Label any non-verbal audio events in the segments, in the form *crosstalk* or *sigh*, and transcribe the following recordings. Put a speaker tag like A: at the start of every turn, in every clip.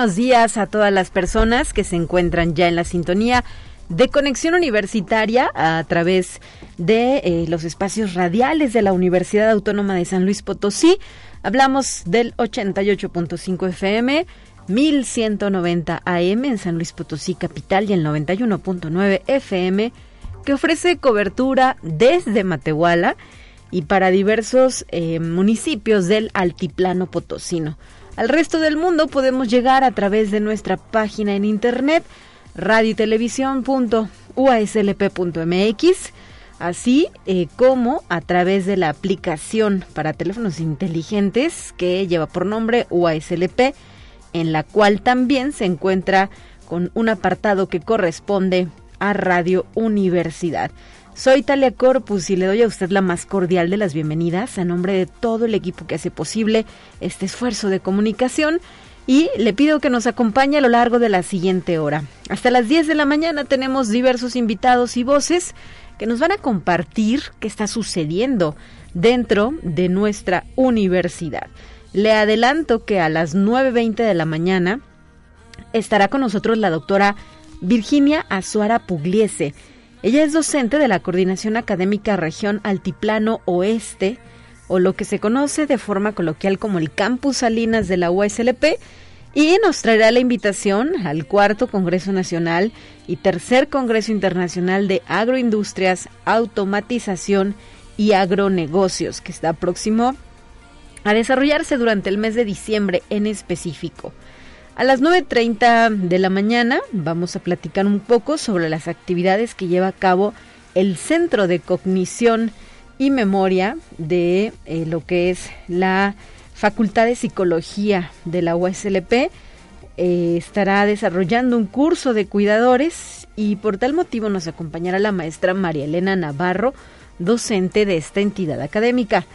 A: Buenos días a todas las personas que se encuentran ya en la sintonía de conexión universitaria a través de eh, los espacios radiales de la Universidad Autónoma de San Luis Potosí. Hablamos del 88.5 FM, 1190 AM en San Luis Potosí capital y el 91.9 FM que ofrece cobertura desde Matehuala y para diversos eh, municipios del altiplano potosino. Al resto del mundo podemos llegar a través de nuestra página en internet radiotelevisión.uaslp.mx, así eh, como a través de la aplicación para teléfonos inteligentes que lleva por nombre UASLP, en la cual también se encuentra con un apartado que corresponde a Radio Universidad. Soy Talia Corpus y le doy a usted la más cordial de las bienvenidas a nombre de todo el equipo que hace posible este esfuerzo de comunicación y le pido que nos acompañe a lo largo de la siguiente hora. Hasta las 10 de la mañana tenemos diversos invitados y voces que nos van a compartir qué está sucediendo dentro de nuestra universidad. Le adelanto que a las 9.20 de la mañana estará con nosotros la doctora Virginia Azuara Pugliese. Ella es docente de la Coordinación Académica Región Altiplano Oeste, o lo que se conoce de forma coloquial como el Campus Salinas de la USLP, y nos traerá la invitación al cuarto Congreso Nacional y tercer Congreso Internacional de Agroindustrias, Automatización y Agronegocios, que está próximo a desarrollarse durante el mes de diciembre en específico. A las 9.30 de la mañana vamos a platicar un poco sobre las actividades que lleva a cabo el Centro de Cognición y Memoria de eh, lo que es la Facultad de Psicología de la USLP. Eh, estará desarrollando un curso de cuidadores y por tal motivo nos acompañará la maestra María Elena Navarro, docente de esta entidad académica.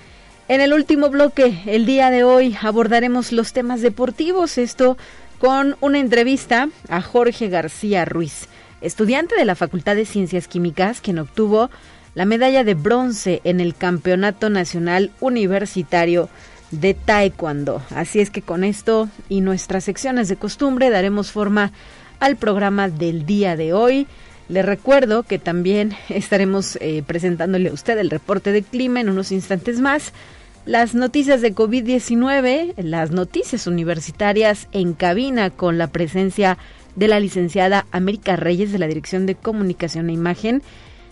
A: En el último bloque, el día de hoy, abordaremos los temas deportivos. Esto con una entrevista a Jorge García Ruiz, estudiante de la Facultad de Ciencias Químicas, quien obtuvo la medalla de bronce en el Campeonato Nacional Universitario de Taekwondo. Así es que con esto y nuestras secciones de costumbre daremos forma al programa del día de hoy. Le recuerdo que también *laughs* estaremos eh, presentándole a usted el reporte de clima en unos instantes más las noticias de COVID-19, las noticias universitarias en cabina con la presencia de la licenciada América Reyes de la Dirección de Comunicación e Imagen,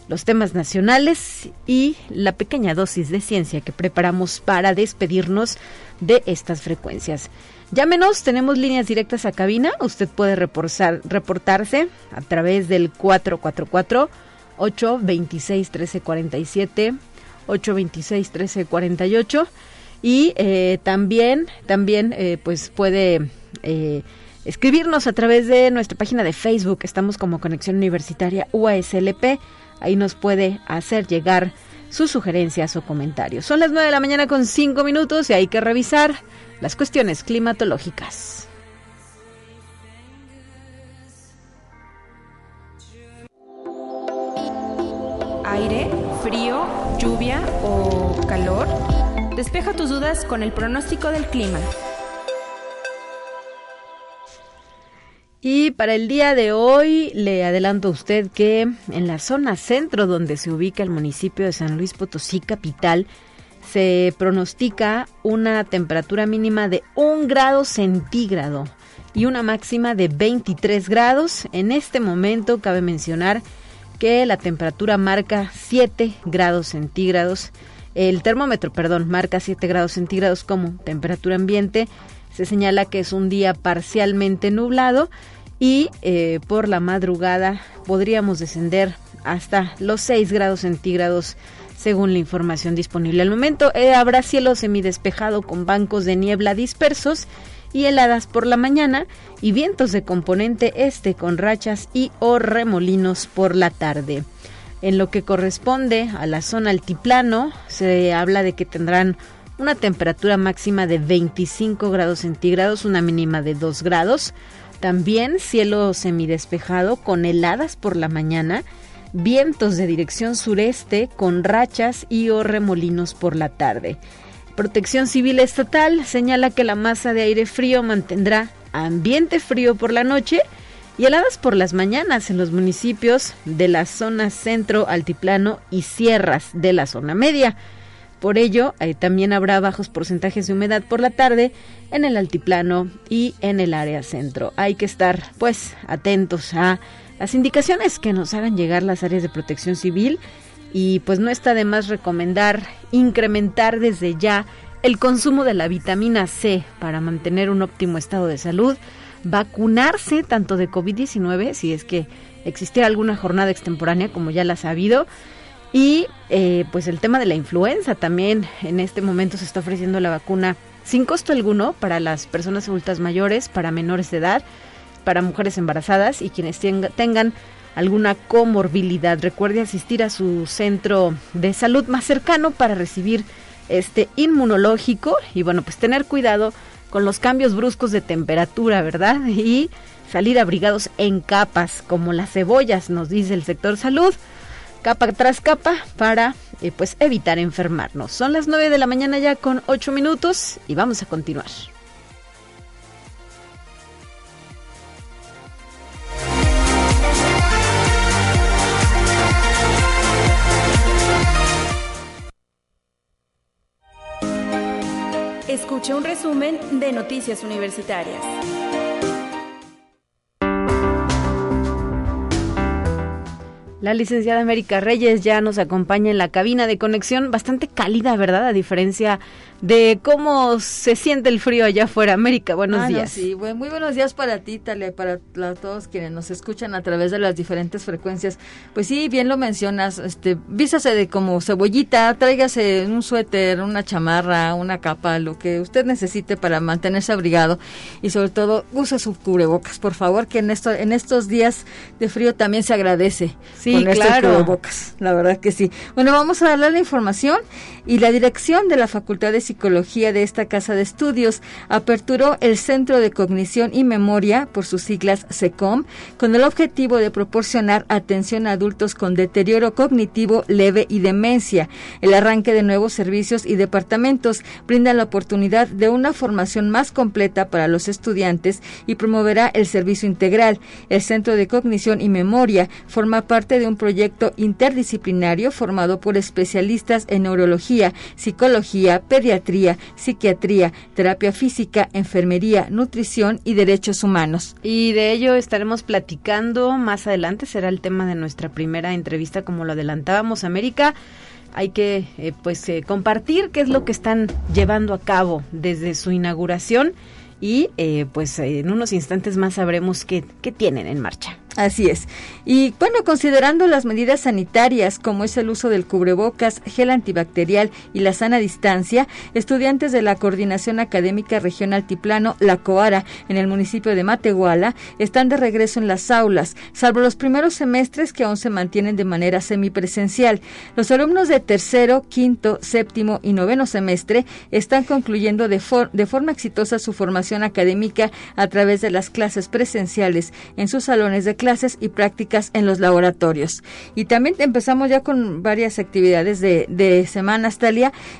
A: los temas nacionales y la pequeña dosis de ciencia que preparamos para despedirnos de estas frecuencias. Llámenos, tenemos líneas directas a cabina, usted puede reportarse a través del 444 826 1347 826-1348. Y eh, también, también eh, pues puede eh, escribirnos a través de nuestra página de Facebook. Estamos como Conexión Universitaria UASLP. Ahí nos puede hacer llegar sus sugerencias o comentarios. Son las 9 de la mañana con 5 minutos y hay que revisar las cuestiones climatológicas.
B: Aire, frío lluvia o calor? Despeja tus dudas con el pronóstico del clima.
A: Y para el día de hoy le adelanto a usted que en la zona centro donde se ubica el municipio de San Luis Potosí capital se pronostica una temperatura mínima de un grado centígrado y una máxima de 23 grados. En este momento cabe mencionar que la temperatura marca 7 grados centígrados. El termómetro, perdón, marca 7 grados centígrados como temperatura ambiente. Se señala que es un día parcialmente nublado y eh, por la madrugada podríamos descender hasta los 6 grados centígrados según la información disponible al momento. Eh, habrá cielo semidespejado con bancos de niebla dispersos y heladas por la mañana y vientos de componente este con rachas y o remolinos por la tarde. En lo que corresponde a la zona altiplano, se habla de que tendrán una temperatura máxima de 25 grados centígrados, una mínima de 2 grados. También cielo semidespejado con heladas por la mañana, vientos de dirección sureste con rachas y o remolinos por la tarde. Protección Civil Estatal señala que la masa de aire frío mantendrá ambiente frío por la noche y heladas por las mañanas en los municipios de la zona centro, altiplano y sierras de la zona media. Por ello, eh, también habrá bajos porcentajes de humedad por la tarde en el altiplano y en el área centro. Hay que estar, pues, atentos a las indicaciones que nos hagan llegar las áreas de protección civil y pues no está de más recomendar incrementar desde ya el consumo de la vitamina C para mantener un óptimo estado de salud, vacunarse tanto de COVID-19 si es que existiera alguna jornada extemporánea como ya la ha habido y eh, pues el tema de la influenza también en este momento se está ofreciendo la vacuna sin costo alguno para las personas adultas mayores, para menores de edad, para mujeres embarazadas y quienes tengan alguna comorbilidad. Recuerde asistir a su centro de salud más cercano para recibir este inmunológico y bueno, pues tener cuidado con los cambios bruscos de temperatura, ¿verdad? *laughs* Y salir abrigados en capas como las cebollas, nos dice el sector salud capa tras capa para eh, pues evitar enfermarnos. Son las 9 de la mañana ya con 8 minutos y vamos a continuar.
B: Escucha un resumen de Noticias Universitarias.
A: La licenciada América Reyes ya nos acompaña en la cabina de conexión, bastante cálida, ¿verdad? A diferencia de cómo se siente el frío allá afuera. América, buenos ah, días.
C: sí, muy buenos días para ti, Talia, para, todos quienes nos escuchan a través de las diferentes frecuencias. Pues sí, bien lo mencionas, este, vístase de como cebollita, tráigase un suéter, una chamarra, una capa, lo que usted necesite para mantenerse abrigado y sobre todo use su cubrebocas, por favor, que en esto, en estos días de frío también se agradece.
A: Sí, con claro.
C: cubrebocas, la verdad que sí. Bueno, vamos a darle la información y la dirección de la Facultad de Psicología de esta casa de estudios aperturó el Centro de Cognición y Memoria, por sus siglas SECOM, con el objetivo de proporcionar atención a adultos con deterioro cognitivo leve y demencia. El arranque de nuevos servicios y departamentos brinda la oportunidad de una formación más completa para los estudiantes y promoverá el servicio integral. El Centro de Cognición y Memoria forma parte de un proyecto interdisciplinario formado por especialistas en neurología, psicología, pediatría, psiquiatría, terapia física, enfermería, nutrición y derechos humanos.
A: Y de ello estaremos platicando más adelante, será el tema de nuestra primera entrevista como lo adelantábamos, América hay que eh, pues eh, compartir qué es lo que están llevando a cabo desde su inauguración y eh, pues en unos instantes más sabremos qué, qué tienen en marcha.
C: Así es. Y bueno, considerando las medidas sanitarias como es el uso del cubrebocas, gel antibacterial y la sana distancia, estudiantes de la Coordinación Académica Regional Altiplano, la COARA, en el municipio de Matehuala, están de regreso en las aulas, salvo los primeros semestres que aún se mantienen de manera semipresencial. Los alumnos de tercero, quinto, séptimo y noveno semestre están concluyendo de, de forma exitosa su formación académica a través de las clases presenciales en sus salones de clases y prácticas en los laboratorios. Y también empezamos ya con varias actividades de, de semana,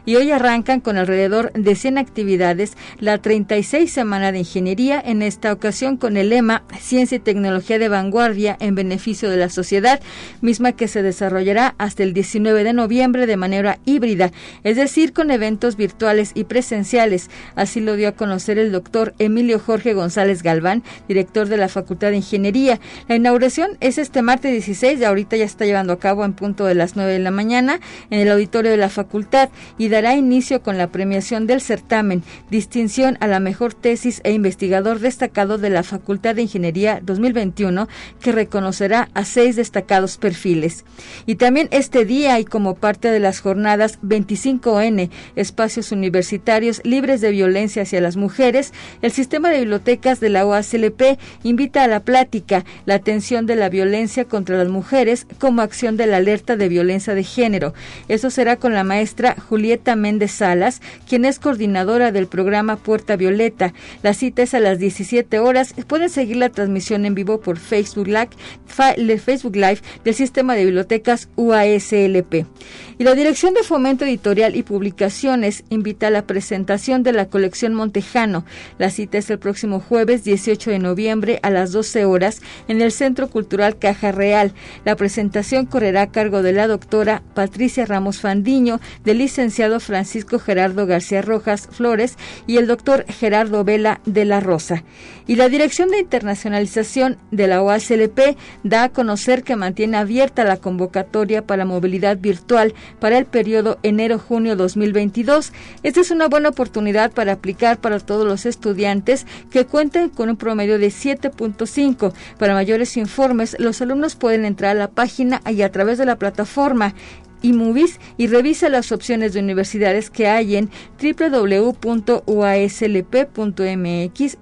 C: y hoy arrancan con alrededor de 100 actividades la 36 Semana de Ingeniería, en esta ocasión con el lema Ciencia y Tecnología de Vanguardia en beneficio de la sociedad, misma que se desarrollará hasta el 19 de noviembre de manera híbrida, es decir, con eventos virtuales y presenciales. Así lo dio a conocer el doctor Emilio Jorge González Galván, director de la Facultad de Ingeniería. La inauguración es este martes 16, de ahorita ya está llevando a cabo en punto de las 9 de la mañana en el auditorio de la facultad y dará inicio con la premiación del certamen, distinción a la mejor tesis e investigador destacado de la Facultad de Ingeniería 2021, que reconocerá a seis destacados perfiles. Y también este día y como parte de las jornadas 25N, espacios universitarios libres de violencia hacia las mujeres, el sistema de bibliotecas de la OACLP invita a la plática la atención de la violencia contra las mujeres como acción de la alerta de violencia de género. Eso será con la maestra Julieta Méndez Salas, quien es coordinadora del programa Puerta Violeta. La cita es a las 17 horas. Pueden seguir la transmisión en vivo por Facebook Live, Facebook Live del sistema de bibliotecas UASLP. Y la Dirección de Fomento Editorial y Publicaciones invita a la presentación de la colección Montejano. La cita es el próximo jueves 18 de noviembre a las 12 horas en el Centro Cultural Caja Real. La presentación correrá a cargo de la doctora Patricia Ramos Fandiño, del licenciado Francisco Gerardo García Rojas Flores y el doctor Gerardo Vela de la Rosa. Y la Dirección de Internacionalización de la OACLP da a conocer que mantiene abierta la convocatoria para movilidad virtual para el periodo enero-junio 2022. Esta es una buena oportunidad para aplicar para todos los estudiantes que cuenten con un promedio de 7.5. Para mayores informes, los alumnos pueden entrar a la página y a través de la plataforma y y revisa las opciones de universidades que hay en www.uaslp.mx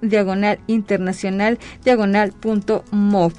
C: diagonal internacional diagonal.mov.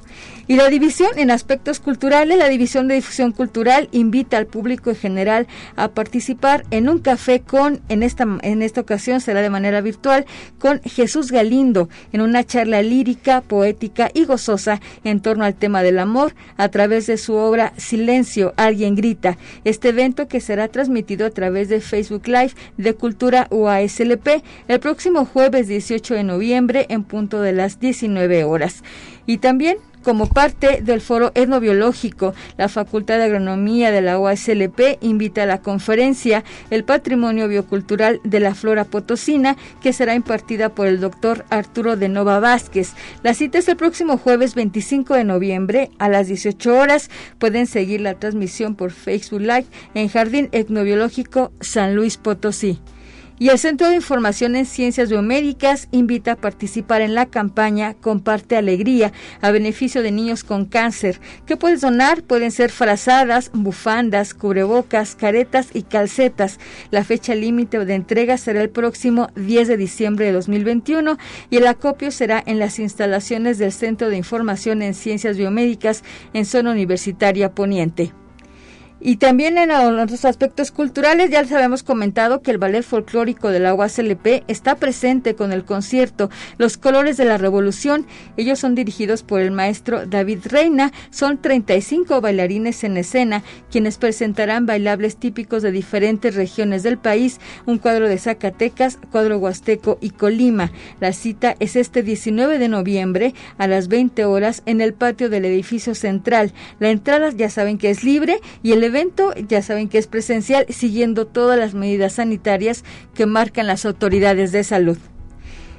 C: Y la división en aspectos culturales, la división de difusión cultural invita al público en general a participar en un café con, en esta, en esta ocasión será de manera virtual, con Jesús Galindo, en una charla lírica, poética y gozosa en torno al tema del amor a través de su obra Silencio, alguien grita. Este evento que será transmitido a través de Facebook Live de Cultura UASLP el próximo jueves 18 de noviembre en punto de las 19 horas. Y también como parte del foro etnobiológico, la Facultad de Agronomía de la UASLP invita a la conferencia El Patrimonio Biocultural de la Flora Potosina, que será impartida por el doctor Arturo de Nova Vázquez. La cita es el próximo jueves 25 de noviembre a las 18 horas. Pueden seguir la transmisión por Facebook Live en Jardín Etnobiológico San Luis Potosí. Y el Centro de Información en Ciencias Biomédicas invita a participar en la campaña Comparte Alegría a beneficio de niños con cáncer. ¿Qué puedes donar? Pueden ser frazadas, bufandas, cubrebocas, caretas y calcetas. La fecha límite de entrega será el próximo 10 de diciembre de 2021 y el acopio será en las instalaciones del Centro de Información en Ciencias Biomédicas en zona universitaria poniente. Y también en otros aspectos culturales, ya les habíamos comentado que el ballet folclórico de la UASLP está presente con el concierto Los Colores de la Revolución. Ellos son dirigidos por el maestro David Reina. Son 35 bailarines en escena, quienes presentarán bailables típicos de diferentes regiones del país, un cuadro de Zacatecas, cuadro huasteco y Colima. La cita es este 19 de noviembre a las 20 horas en el patio del edificio central. La entrada ya saben que es libre y el evento ya saben que es presencial siguiendo todas las medidas sanitarias que marcan las autoridades de salud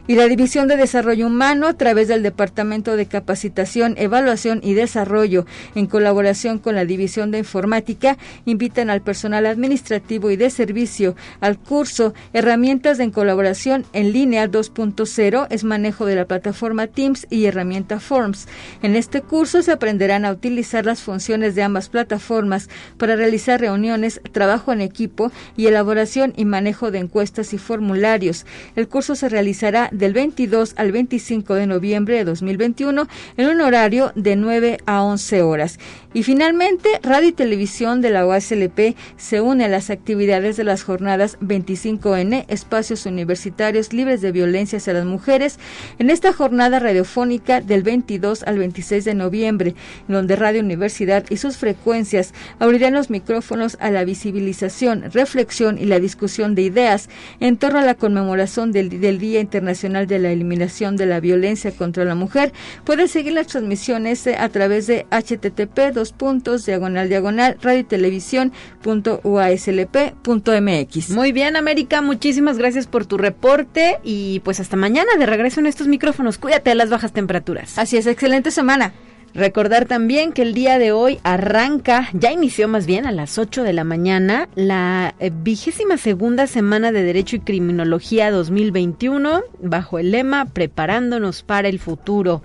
C: y la División de Desarrollo Humano a través del Departamento de Capacitación, Evaluación y Desarrollo en colaboración con la División de Informática invitan al personal administrativo y de servicio al curso Herramientas de colaboración en línea 2.0 es manejo de la plataforma Teams y herramienta Forms. En este curso se aprenderán a utilizar las funciones de ambas plataformas para realizar reuniones, trabajo en equipo y elaboración y manejo de encuestas y formularios. El curso se realizará del 22 al 25 de noviembre de 2021 en un horario de 9 a 11 horas. Y finalmente, Radio y Televisión de la UASLP se une a las actividades de las jornadas 25N, Espacios Universitarios Libres de Violencia hacia las Mujeres, en esta jornada radiofónica del 22 al 26 de noviembre, donde Radio Universidad y sus frecuencias abrirán los micrófonos a la visibilización, reflexión y la discusión de ideas en torno a la conmemoración del, del Día Internacional de la Eliminación de la Violencia contra la Mujer. Pueden seguir las transmisiones eh, a través de http puntos, diagonal, diagonal, radio y televisión punto punto mx.
A: Muy bien, América, muchísimas gracias por tu reporte y pues hasta mañana de regreso en estos micrófonos. Cuídate de las bajas temperaturas.
C: Así es, excelente semana.
A: Recordar también que el día de hoy arranca, ya inició más bien a las 8 de la mañana, la eh, vigésima segunda semana de Derecho y Criminología 2021 bajo el lema Preparándonos para el futuro,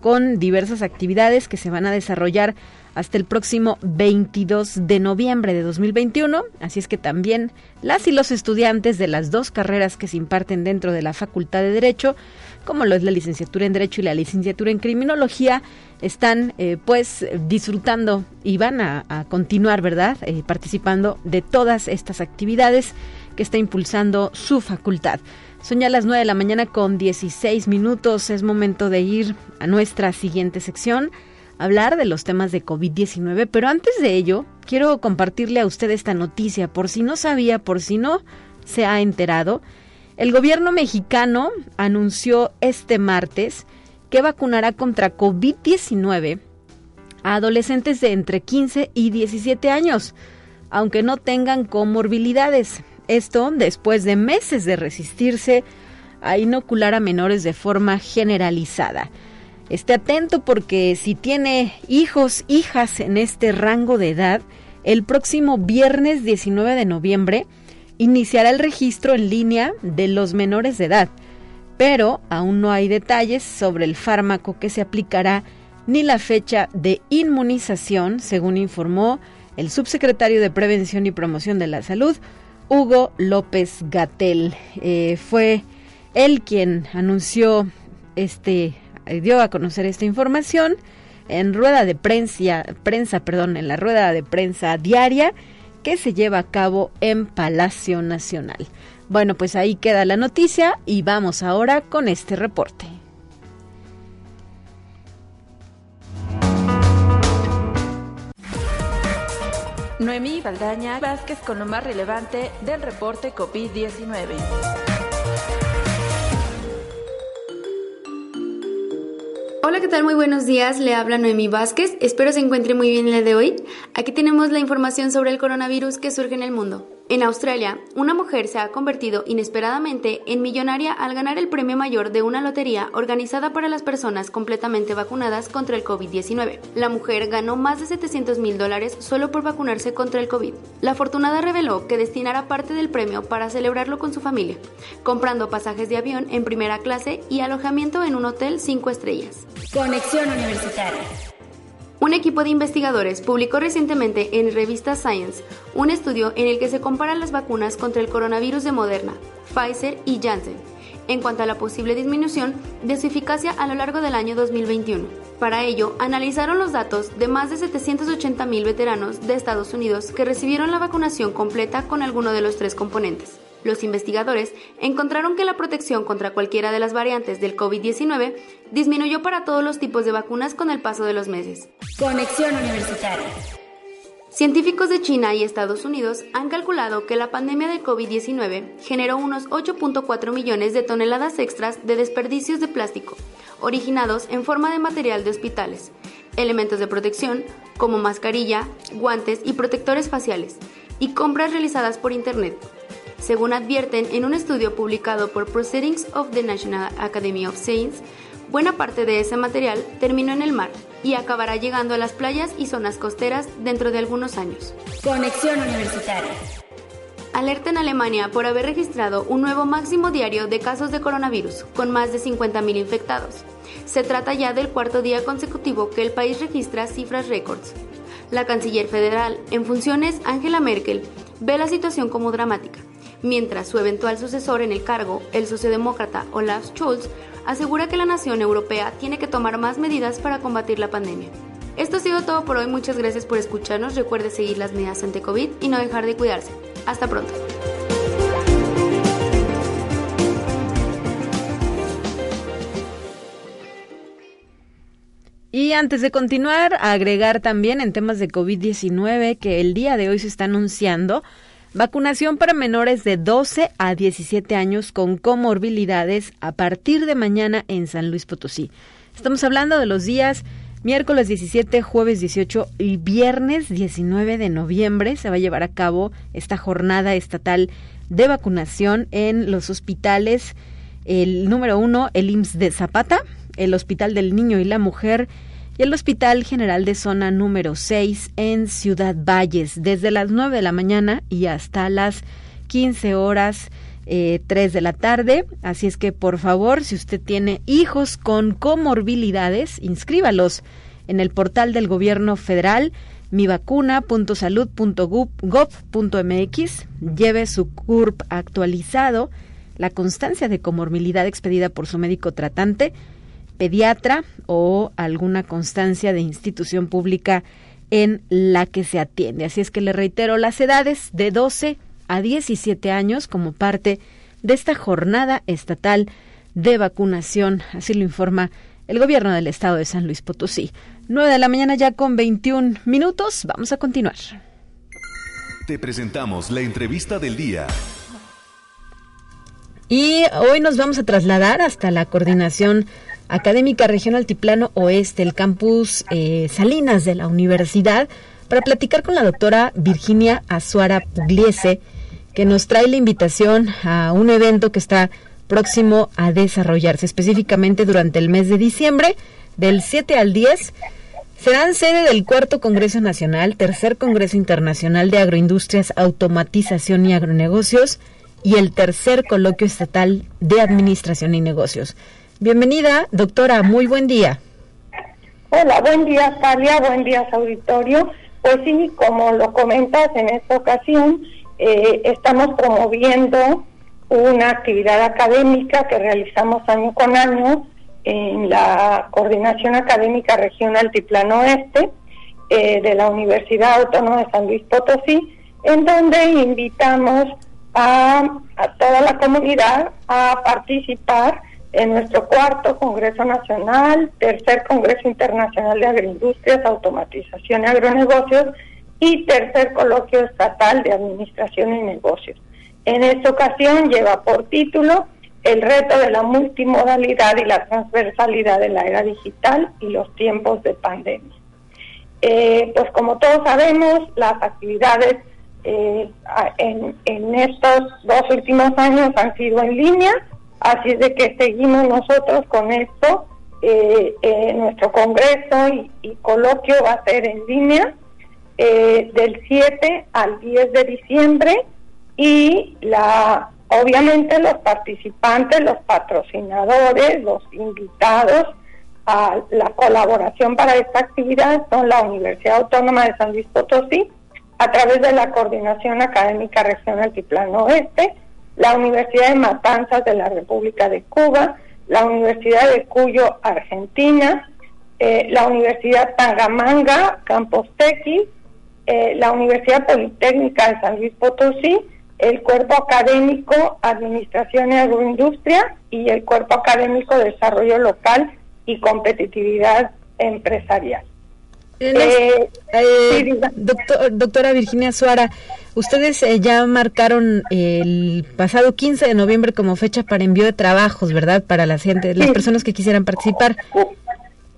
A: con diversas actividades que se van a desarrollar hasta el próximo 22 de noviembre de 2021. Así es que también las y los estudiantes de las dos carreras que se imparten dentro de la Facultad de Derecho, como lo es la licenciatura en Derecho y la licenciatura en Criminología, están eh, pues disfrutando y van a, continuar, ¿verdad? Eh, participando de todas estas actividades que está impulsando su facultad. Son ya las 9 de la mañana con 16 minutos. Es momento de ir a nuestra siguiente sección, hablar de los temas de COVID-19. Pero antes de ello, quiero compartirle a usted esta noticia, por si no sabía, por si no se ha enterado. El gobierno mexicano anunció este martes que vacunará contra COVID-19 a adolescentes de entre 15 y 17 años, aunque no tengan comorbilidades. Esto después de meses de resistirse a inocular a menores de forma generalizada. Esté atento porque si tiene hijos, hijas en este rango de edad, el próximo viernes 19 de noviembre iniciará el registro en línea de los menores de edad pero aún no hay detalles sobre el fármaco que se aplicará ni la fecha de inmunización, según informó el subsecretario de Prevención y Promoción de la Salud, Hugo López Gatel. Eh, fue él quien anunció este, dio a conocer esta información en rueda de prensa, prensa, perdón, en la rueda de prensa diaria que se lleva a cabo en Palacio Nacional. Bueno, pues ahí queda la noticia y vamos ahora con este reporte.
B: Noemí Valdaña Vázquez con lo más relevante del reporte COVID-19.
D: Hola, ¿qué tal? Muy buenos días. Le habla Noemí Vázquez. Espero se encuentre muy bien el día de hoy. Aquí tenemos la información sobre el coronavirus que surge en el mundo. En Australia, una mujer se ha convertido inesperadamente en millonaria al ganar el premio mayor de una lotería organizada para las personas completamente vacunadas contra el COVID-19. La mujer ganó más de 700 mil dólares solo por vacunarse contra el COVID. La afortunada reveló que destinará parte del premio para celebrarlo con su familia, comprando pasajes de avión en primera clase y alojamiento en un hotel 5 estrellas.
B: Conexión Universitaria.
D: Un equipo de investigadores publicó recientemente en revista Science un estudio en el que se comparan las vacunas contra el coronavirus de Moderna, Pfizer y Janssen en cuanto a la posible disminución de su eficacia a lo largo del año 2021. Para ello, analizaron los datos de más de 780.000 veteranos de Estados Unidos que recibieron la vacunación completa con alguno de los tres componentes. Los investigadores encontraron que la protección contra cualquiera de las variantes del COVID-19 disminuyó para todos los tipos de vacunas con el paso de los meses.
B: Conexión Universitaria.
D: Científicos de China y Estados Unidos han calculado que la pandemia del COVID-19 generó unos 8.4 millones de toneladas extras de desperdicios de plástico, originados en forma de material de hospitales, elementos de protección como mascarilla, guantes y protectores faciales, y compras realizadas por Internet según advierten en un estudio publicado por Proceedings of the National Academy of Science, buena parte de ese material terminó en el mar y acabará llegando a las playas y zonas costeras dentro de algunos años.
B: Conexión Universitaria.
D: Alerta en Alemania por haber registrado un nuevo máximo diario de casos de coronavirus, con más de 50.000 infectados. Se trata ya del cuarto día consecutivo que el país registra cifras récords. La canciller federal en funciones, Angela Merkel, ve la situación como dramática mientras su eventual sucesor en el cargo, el sociodemócrata Olaf Scholz, asegura que la nación europea tiene que tomar más medidas para combatir la pandemia. Esto ha sido todo por hoy, muchas gracias por escucharnos, recuerde seguir las medidas ante COVID y no dejar de cuidarse. Hasta pronto.
A: Y antes de continuar, agregar también en temas de COVID-19 que el día de hoy se está anunciando Vacunación para menores de 12 a 17 años con comorbilidades a partir de mañana en San Luis Potosí. Estamos hablando de los días miércoles 17, jueves 18 y viernes 19 de noviembre. Se va a llevar a cabo esta jornada estatal de vacunación en los hospitales. El número uno, el IMSS de Zapata, el Hospital del Niño y la Mujer y el Hospital General de Zona número 6 en Ciudad Valles, desde las 9 de la mañana y hasta las 15 horas. Eh, 3 de la tarde. Así es que, por favor, si usted tiene hijos con comorbilidades, inscríbalos en el portal del gobierno federal mivacuna.salud.gov.mx, lleve su CURP actualizado, la constancia de comorbilidad expedida por su médico tratante, pediatra o alguna constancia de institución pública en la que se atiende. Así es que le reitero las edades de 12 a 17 años como parte de esta jornada estatal de vacunación, así lo informa el gobierno del estado de San Luis Potosí. 9 de la mañana ya con 21 minutos, vamos a continuar.
E: Te presentamos la entrevista del día.
A: Y hoy nos vamos a trasladar hasta la coordinación académica región Altiplano Oeste, el campus eh, Salinas de la universidad, para platicar con la doctora Virginia Azuara Pugliese, que nos trae la invitación a un evento que está próximo a desarrollarse, específicamente durante el mes de diciembre, del 7 al 10. Serán sede del cuarto Congreso Nacional, tercer Congreso Internacional de Agroindustrias, Automatización y Agronegocios y el tercer Coloquio Estatal de Administración y Negocios. Bienvenida, doctora, muy buen día.
F: Hola, buen día, Talia, buen día, auditorio. Pues sí, como lo comentas en esta ocasión, eh, estamos promoviendo una actividad académica que realizamos año con año en la Coordinación Académica Regional Altiplano Oeste eh, de la Universidad Autónoma de San Luis Potosí, en donde invitamos a toda la comunidad a participar en nuestro cuarto Congreso Nacional, tercer Congreso Internacional de Agroindustrias, Automatización y Agronegocios, y tercer coloquio estatal de Administración y Negocios. En esta ocasión lleva por título El reto de la multimodalidad y la transversalidad de la era digital y los tiempos de pandemia. Eh, pues como todos sabemos, las actividades eh, en, en, estos dos últimos años han sido en línea, así es de que seguimos nosotros con esto. Eh, nuestro congreso y, y, coloquio va a ser en línea eh, del 7 al 10 de diciembre y la obviamente los participantes, los patrocinadores, los invitados a la colaboración para esta actividad son la Universidad Autónoma de San Luis Potosí a través de la Coordinación Académica Regional Altiplano Oeste, la Universidad de Matanzas de la República de Cuba, la Universidad de Cuyo, Argentina, eh, la Universidad Tangamanga, Campos Tequis, eh, la Universidad Politécnica de San Luis Potosí, el Cuerpo Académico Administración y Agroindustria y el Cuerpo Académico Desarrollo Local y Competitividad Empresarial.
A: Eh, eh, doctora Virginia Suara, ustedes ya marcaron el pasado 15 de noviembre como fecha para envío de trabajos, ¿verdad? Para la gente, las personas que quisieran participar.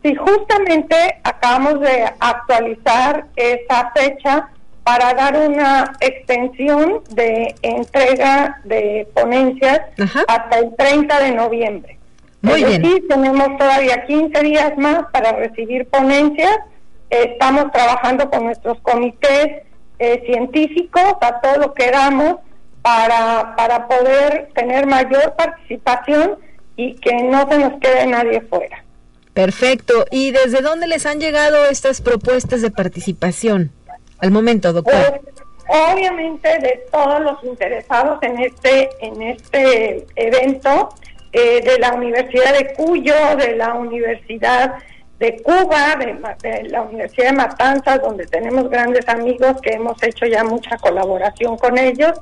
F: Sí, justamente acabamos de actualizar esa fecha para dar una extensión de entrega de ponencias hasta el 30 de noviembre.
A: Muy bien.
F: Sí, tenemos todavía 15 días más para recibir ponencias. Estamos trabajando con nuestros comités eh, científicos a todo lo que damos para, para poder tener mayor participación y que no se nos quede nadie fuera.
A: Perfecto. ¿Y desde dónde les han llegado estas propuestas de participación al momento, doctor?
F: Pues, obviamente de todos los interesados en este en este evento eh, de la Universidad de Cuyo, de la Universidad de Cuba, de, la Universidad de Matanzas, donde tenemos grandes amigos que hemos hecho ya mucha colaboración con ellos,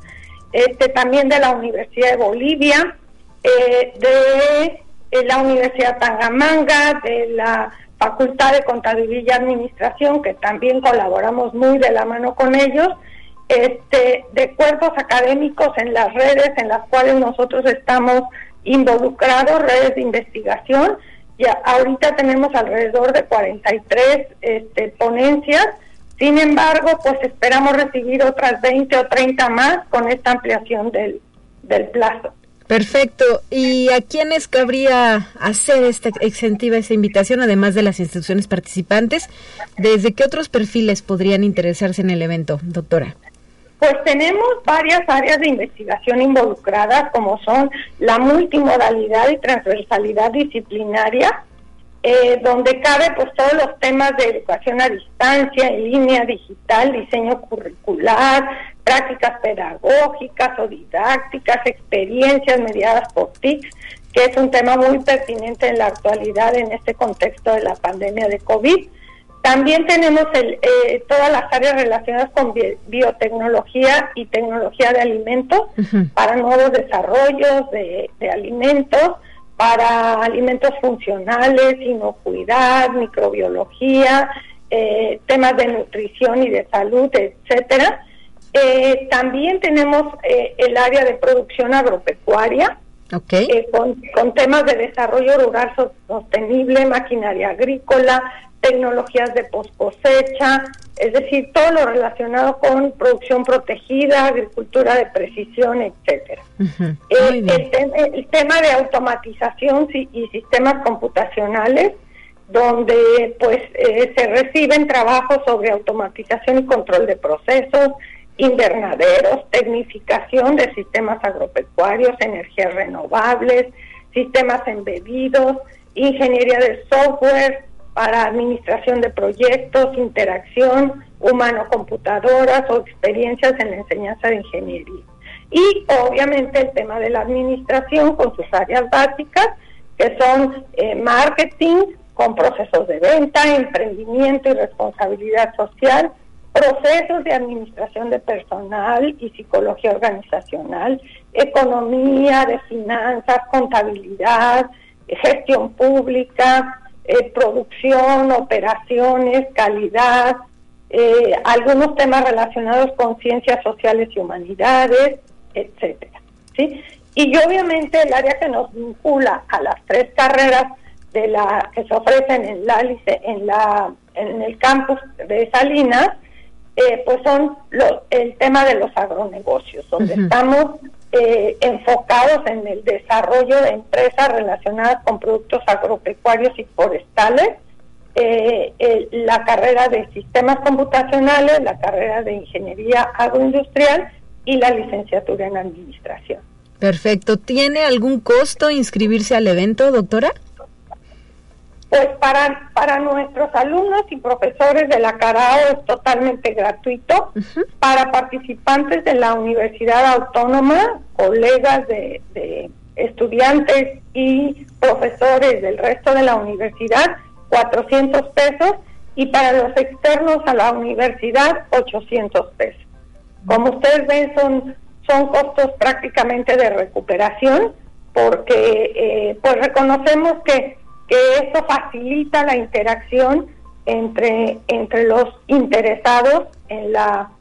F: este también de la Universidad de Bolivia, eh, de la Universidad Tangamanga, de la Facultad de Contabilidad y Administración, que también colaboramos muy de la mano con ellos, este, de cuerpos académicos en las redes en las cuales nosotros estamos involucrados, redes de investigación. Ya ahorita tenemos alrededor de 43 este, ponencias. Sin embargo, pues esperamos recibir otras 20 o 30 más con esta ampliación del, del plazo.
A: Perfecto. ¿Y a quiénes cabría hacer esta exentiva, esta invitación, además de las instituciones participantes? ¿Desde qué otros perfiles podrían interesarse en el evento, doctora?
F: Pues tenemos varias áreas de investigación involucradas, como son la multimodalidad y transversalidad disciplinaria, eh, donde cabe pues todos los temas de educación a distancia, en línea, digital, diseño curricular, prácticas pedagógicas o didácticas, experiencias mediadas por TICs, que es un tema muy pertinente en la actualidad en este contexto de la pandemia de COVID. También tenemos eh, todas las áreas relacionadas con biotecnología y tecnología de alimentos para nuevos desarrollos de, alimentos, para alimentos funcionales, inocuidad, microbiología, eh, temas de nutrición y de salud, etcétera. Eh, también tenemos eh, el área de producción agropecuaria, eh, con, temas de desarrollo rural sostenible, maquinaria agrícola, tecnologías de post cosecha, es decir, todo lo relacionado con producción protegida, agricultura de precisión, etcétera. el, tema de automatización y sistemas computacionales, donde pues se reciben trabajos sobre automatización y control de procesos, invernaderos, tecnificación de sistemas agropecuarios, energías renovables, sistemas embebidos, ingeniería de software para administración de proyectos, interacción humano-computadoras o experiencias en la enseñanza de ingeniería. Y obviamente el tema de la administración con sus áreas básicas, que son eh, marketing con procesos de venta, emprendimiento y responsabilidad social, procesos de administración de personal y psicología organizacional, economía de finanzas, contabilidad, gestión pública, eh, producción, operaciones, calidad, eh, algunos temas relacionados con ciencias sociales y humanidades, etcétera. ¿sí? Y obviamente el área que nos vincula a las tres carreras de la que se ofrecen en la en la en el campus de Salinas eh, pues son el tema de los agronegocios, donde estamos eh, enfocados en el desarrollo de empresas relacionadas con productos agropecuarios y forestales, eh, la carrera de sistemas computacionales, la carrera de ingeniería agroindustrial y la licenciatura en administración.
A: Perfecto. ¿Tiene algún costo inscribirse al evento, doctora?
F: Pues para, para nuestros alumnos y profesores de la CARAO es totalmente gratuito. Para participantes de la Universidad Autónoma, colegas de, de, estudiantes y profesores del resto de la universidad, 400 pesos. Y para los externos a la universidad, 800 pesos. Como ustedes ven, son, son costos prácticamente de recuperación porque eh, pues reconocemos que que esto facilita la interacción entre, entre los interesados en la,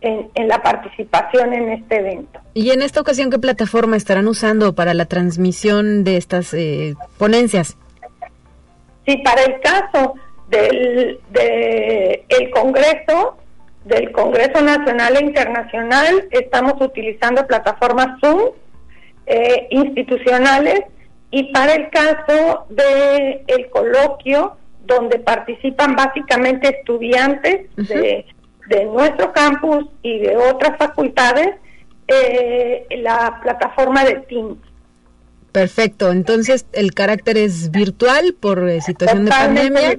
F: en, la participación en este evento.
A: ¿Y en esta ocasión qué plataforma estarán usando para la transmisión de estas eh, ponencias?
F: Sí, para el caso del de el Congreso, del Congreso Nacional e Internacional, estamos utilizando plataformas Zoom eh, institucionales y para el caso del el coloquio, donde participan básicamente estudiantes de, nuestro campus y de otras facultades, eh, la plataforma de Teams.
A: Perfecto, entonces el carácter es virtual por eh, situación de pandemia.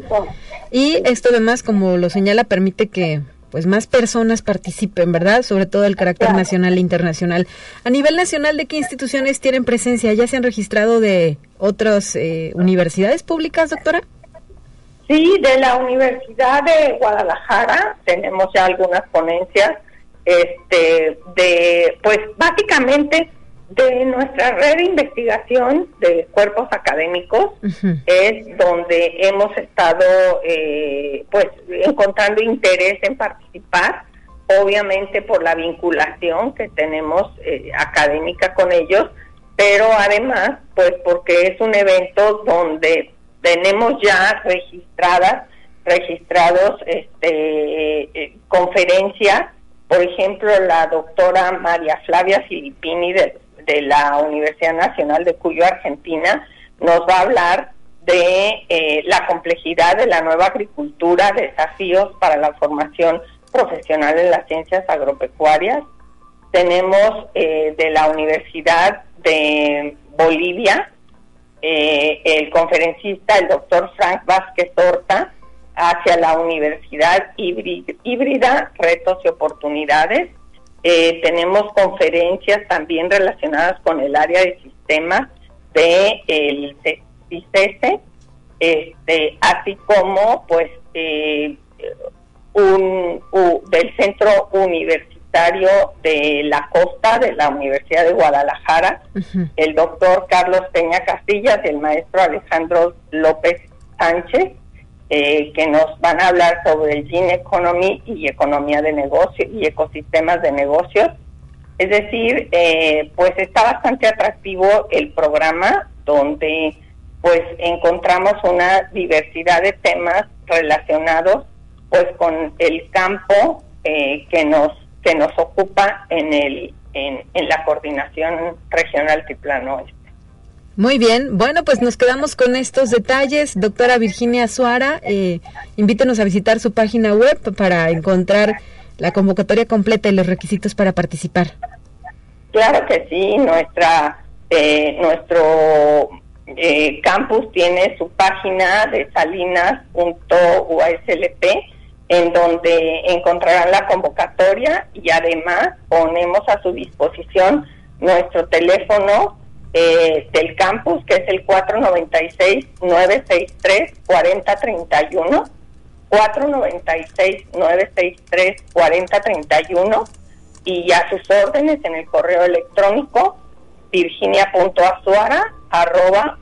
A: y esto además, como lo señala, permite que pues más personas participen, ¿verdad? Sobre todo el carácter nacional e internacional. A nivel nacional, ¿de qué instituciones tienen presencia? ¿Ya se han registrado de otras eh, universidades públicas, doctora?
F: Sí, de la Universidad de Guadalajara tenemos ya algunas ponencias, este, de, pues básicamente de nuestra red de investigación de cuerpos académicos es donde hemos estado eh, pues encontrando interés en participar obviamente por la vinculación que tenemos eh, académica con ellos pero además pues porque es un evento donde tenemos ya registradas registrados este eh, conferencias. Por ejemplo la doctora María Flavia Filippini de de la Universidad Nacional de Cuyo, Argentina, nos va a hablar de eh, la complejidad de la nueva agricultura, desafíos para la formación profesional en las ciencias agropecuarias. Tenemos eh, de la Universidad de Bolivia eh, el conferencista, el doctor Frank Vázquez Horta, hacia la Universidad Híbrida, Retos y Oportunidades. Tenemos conferencias también relacionadas con el área de sistemas de el este, así como pues eh, un, del Centro Universitario de la Costa de la Universidad de Guadalajara, el doctor Carlos Peña Castillas y el maestro Alejandro López Sánchez, eh, que nos van a hablar sobre el Gene Economy y economía de negocios y ecosistemas de negocios. Es decir, eh, pues está bastante atractivo el programa donde pues encontramos una diversidad de temas relacionados pues con el campo eh, que nos que nos ocupa en el en, la coordinación regional Tiplano Oeste.
A: Muy bien, bueno, pues nos quedamos con estos detalles. Doctora Virginia Suara, eh, invítenos a visitar su página web para encontrar la convocatoria completa y los requisitos para participar.
F: Claro que sí, nuestra eh, nuestro eh, campus tiene su página de salinas.uaslp en donde encontrarán la convocatoria y además ponemos a su disposición nuestro teléfono eh, del campus que es el 496-963-4031 496-963-4031 y a sus órdenes en el correo electrónico virginia.azuara arroba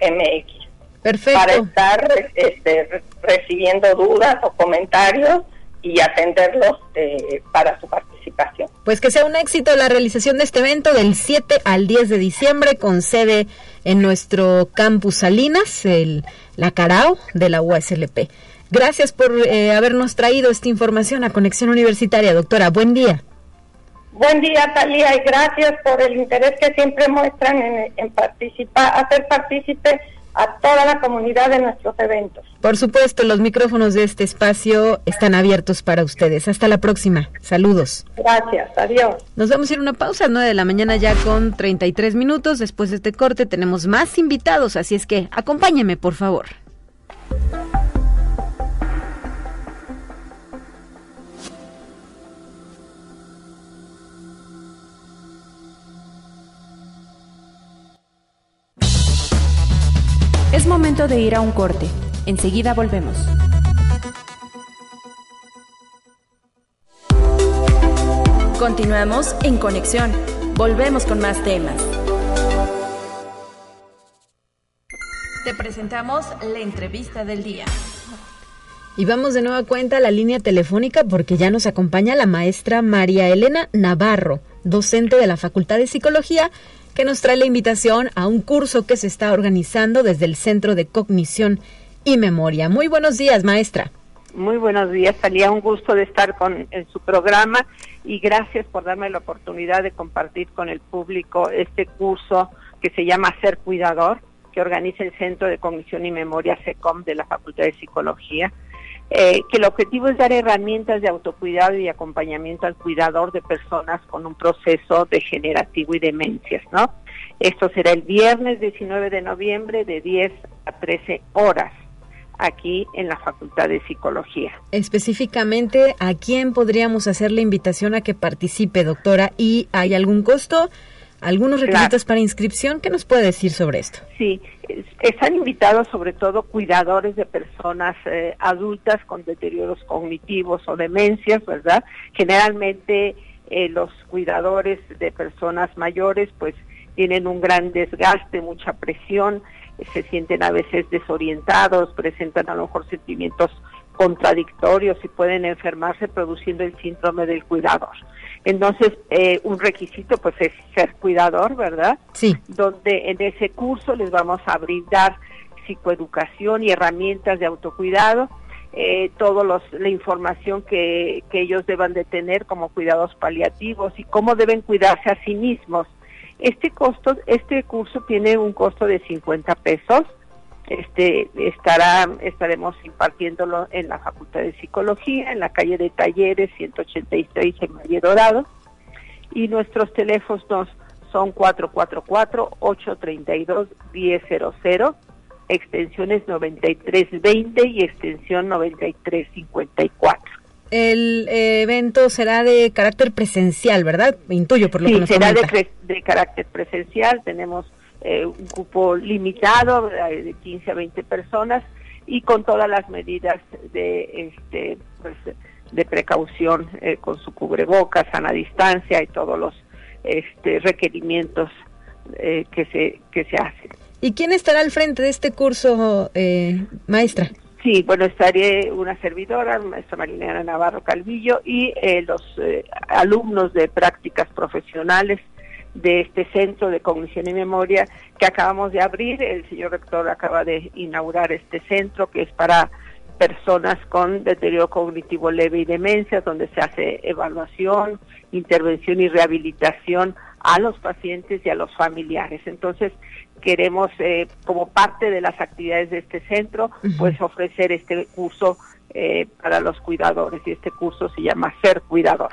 F: mx
A: Perfecto.
F: Para estar este, recibiendo dudas o comentarios y atenderlos eh, para su participación.
A: Pues que sea un éxito la realización de este evento del 7 al 10 de diciembre con sede en nuestro campus Salinas, el, la Carao de la USLP. Gracias por eh, habernos traído esta información a Conexión Universitaria, doctora. Buen día.
F: Buen día, Talía, y gracias por el interés que siempre muestran en, participar, hacer partícipe a toda la comunidad de nuestros eventos.
A: Por supuesto, los micrófonos de este espacio están abiertos para ustedes. Hasta la próxima. Saludos.
F: Gracias, adiós.
A: Nos vamos a ir a una pausa, 9 de la mañana ya con 33 minutos. Después de este corte tenemos más invitados, así es que acompáñeme, por favor.
B: Es momento de ir a un corte. Enseguida volvemos. Continuamos en conexión. Volvemos con más temas. Te presentamos la entrevista del día.
A: Y vamos de nueva cuenta a la línea telefónica porque ya nos acompaña la maestra María Elena Navarro, docente de la Facultad de Psicología que nos trae la invitación a un curso que se está organizando desde el Centro de Cognición y Memoria. Muy buenos días, maestra.
G: Muy buenos días, Talía. Un gusto de estar con, en su programa y gracias por darme la oportunidad de compartir con el público este curso que se llama Ser Cuidador, que organiza el Centro de Cognición y Memoria SECOM de la Facultad de Psicología. Eh, que el objetivo es dar herramientas de autocuidado y acompañamiento al cuidador de personas con un proceso degenerativo y demencias, ¿no? Esto será el viernes 19 de noviembre de 10 a 13 horas aquí en la Facultad de Psicología.
A: Específicamente, ¿a quién podríamos hacer la invitación a que participe, doctora? ¿Y hay algún costo? Algunos requisitos para inscripción. ¿Qué nos puede decir sobre esto?
G: Sí, están invitados sobre todo cuidadores de personas eh, adultas con deterioros cognitivos o demencias, ¿verdad? Generalmente eh, los cuidadores de personas mayores pues tienen un gran desgaste, mucha presión, se sienten a veces desorientados, presentan a lo mejor sentimientos contradictorios y pueden enfermarse produciendo el síndrome del cuidador. Entonces, eh, un requisito pues es ser cuidador, ¿verdad?
A: Sí.
G: Donde en ese curso les vamos a brindar psicoeducación y herramientas de autocuidado. eh, toda la información que, que ellos deban de tener como cuidados paliativos y cómo deben cuidarse a sí mismos. Este costo, este curso tiene un costo de 50 pesos. Este estará, estaremos impartiéndolo en la Facultad de Psicología, en la calle de Talleres 186 en Valle Dorado. Y nuestros teléfonos son 444-832-1000 extensiones 9320 y extensión 9354.
A: El eh, evento será de carácter presencial, ¿verdad? Intuyo por lo que nos
G: será de, de, carácter presencial. Tenemos eh, un cupo limitado eh, de 15 a 20 personas y con todas las medidas de este pues, de precaución con su cubrebocas, sana distancia y todos los este, requerimientos que se que se hacen.
A: ¿Y quién estará al frente de este curso, eh, maestra?
G: Sí, bueno, estaré una servidora, maestra Marilena Navarro Calvillo, y eh, los eh, alumnos de prácticas profesionales de este centro de cognición y memoria que acabamos de abrir. El señor rector acaba de inaugurar este centro que es para personas con deterioro cognitivo leve y demencia, donde se hace evaluación, intervención y rehabilitación a los pacientes y a los familiares. Entonces, queremos, eh, como parte de las actividades de este centro, pues ofrecer este curso eh, para los cuidadores y este curso se llama Ser Cuidador.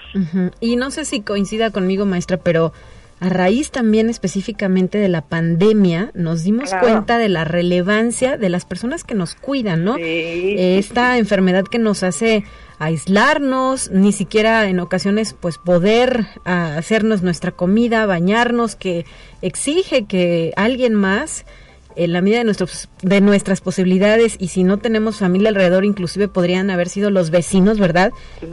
A: Y no sé si coincida conmigo, maestra, pero a raíz también específicamente de la pandemia, nos dimos cuenta de la relevancia de las personas que nos cuidan, ¿no? Esta enfermedad que nos hace aislarnos, ni siquiera en ocasiones pues poder ah, hacernos nuestra comida, bañarnos, que exige que alguien más en la medida de, nuestros, de nuestras posibilidades y si no tenemos familia alrededor, inclusive podrían haber sido los vecinos, ¿verdad?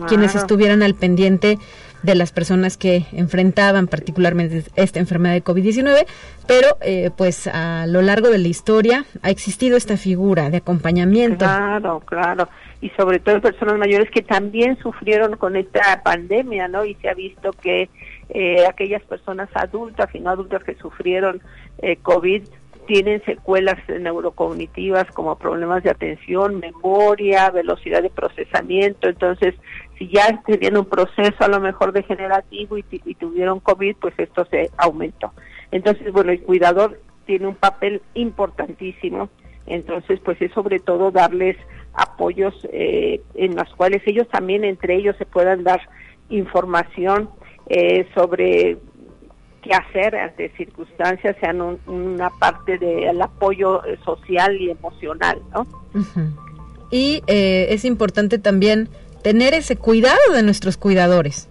A: Quienes estuvieran al pendiente de las personas que enfrentaban particularmente esta enfermedad de COVID-19, pero eh, pues a lo largo de la historia ha existido esta figura de acompañamiento.
G: Claro, claro, y sobre todo personas mayores que también sufrieron con esta pandemia, ¿no? Y se ha visto que eh, aquellas personas adultas y no adultas que sufrieron eh, COVID tienen secuelas neurocognitivas como problemas de atención, memoria, velocidad de procesamiento. Entonces, si ya tenían un proceso a lo mejor degenerativo y, y tuvieron COVID, pues esto se aumentó. Entonces, bueno, el cuidador tiene un papel importantísimo. Entonces, pues es sobre todo darles apoyos eh, en los cuales ellos también entre ellos se puedan dar información eh, sobre qué hacer ante circunstancias, sean una parte del apoyo eh, social y emocional, ¿no?
A: Y eh, es importante también tener ese cuidado de nuestros cuidadores.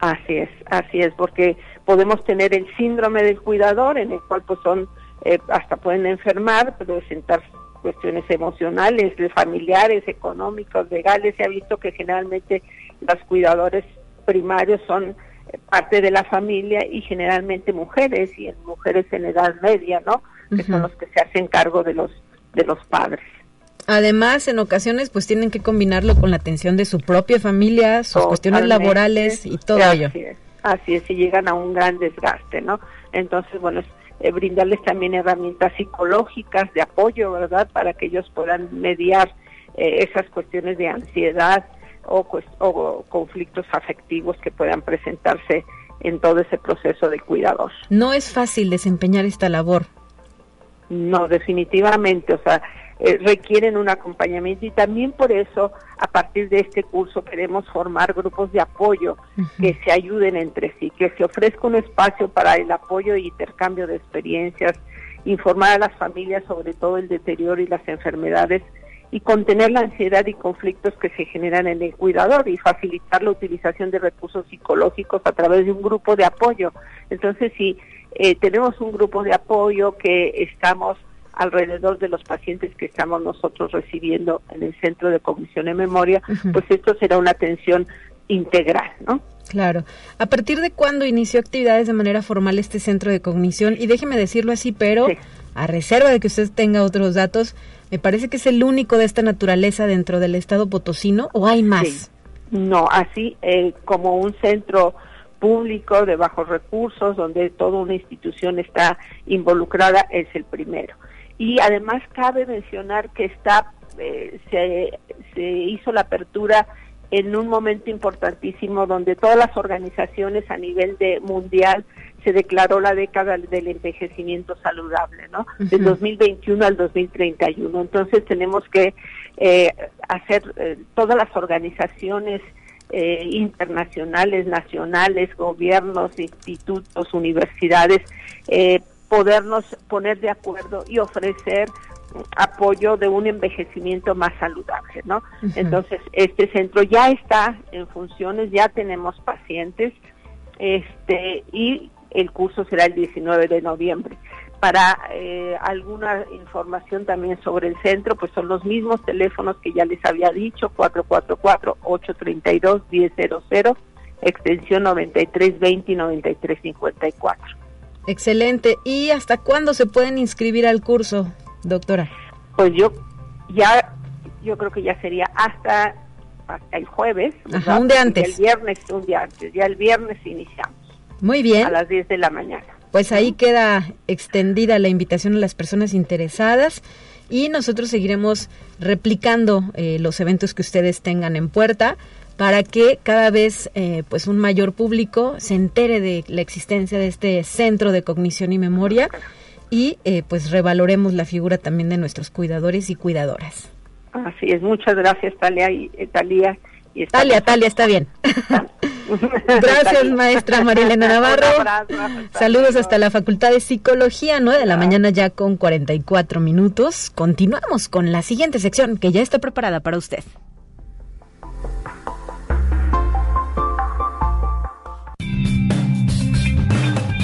G: Así es, así es, porque podemos tener el síndrome del cuidador, en el cual pues son, eh, hasta pueden enfermar, presentar cuestiones emocionales, familiares, económicos, legales. Se ha visto que generalmente los cuidadores primarios son parte de la familia y generalmente mujeres y en mujeres en edad media, ¿no? Que son los que se hacen cargo de los de los padres.
A: Además, en ocasiones, pues tienen que combinarlo con la atención de su propia familia, sus cuestiones laborales y todo ello.
G: así es, y llegan a un gran desgaste, ¿no? Entonces, bueno, es, eh, brindarles también herramientas psicológicas de apoyo, ¿verdad? Para que ellos puedan mediar eh, esas cuestiones de ansiedad, o, conflictos afectivos que puedan presentarse en todo ese proceso de cuidador.
A: No es fácil desempeñar esta labor.
G: No, definitivamente, o sea, eh, requieren un acompañamiento y también por eso a partir de este curso queremos formar grupos de apoyo que se ayuden entre sí, que se ofrezca un espacio para el apoyo y intercambio de experiencias, informar a las familias sobre todo el deterioro y las enfermedades y contener la ansiedad y conflictos que se generan en el cuidador y facilitar la utilización de recursos psicológicos a través de un grupo de apoyo. Entonces, si eh, tenemos un grupo de apoyo que estamos alrededor de los pacientes que estamos nosotros recibiendo en el Centro de Cognición y Memoria, pues esto será una atención integral, ¿no?
A: Claro. ¿A partir de cuándo inició actividades de manera formal este centro de cognición? Y déjeme decirlo así, pero a reserva de que usted tenga otros datos, me parece que es el único de esta naturaleza dentro del estado potosino o hay más.
G: No, así eh, como un centro público de bajos recursos donde toda una institución está involucrada es el primero. Y además cabe mencionar que está eh, se, se hizo la apertura en un momento importantísimo donde todas las organizaciones a nivel de mundial se declaró la década del envejecimiento saludable, ¿no? Del 2021 al 2031. Entonces tenemos que eh, hacer eh, todas las organizaciones eh, internacionales, nacionales, gobiernos, institutos, universidades, podernos poner de acuerdo y ofrecer apoyo de un envejecimiento más saludable, ¿no? Entonces, este centro ya está en funciones, ya tenemos pacientes, este, y el curso será el 19 de noviembre. Para eh, alguna información también sobre el centro, pues son los mismos teléfonos que ya les había dicho, 444-832-1000, extensión 9320 y 9354.
A: Excelente. ¿Y hasta cuándo se pueden inscribir al curso, doctora?
G: Pues yo ya, yo creo que ya sería hasta, hasta el jueves.
A: Ajá, un día antes.
G: El viernes, un día antes. Ya el viernes iniciamos.
A: Muy bien.
G: A las 10 de la mañana.
A: Pues ahí queda extendida la invitación a las personas interesadas y nosotros seguiremos replicando eh, los eventos que ustedes tengan en puerta para que cada vez eh, pues un mayor público se entere de la existencia de este centro de cognición y memoria y eh, pues revaloremos la figura también de nuestros cuidadores y cuidadoras.
G: Así es, muchas gracias Talia y Talía.
A: Talia, Talia, está bien. *laughs* Gracias, maestra Marilena Navarro. Saludos hasta la Facultad de Psicología, 9 de la mañana ya con 44 minutos. Continuamos con la siguiente sección que ya está preparada para usted.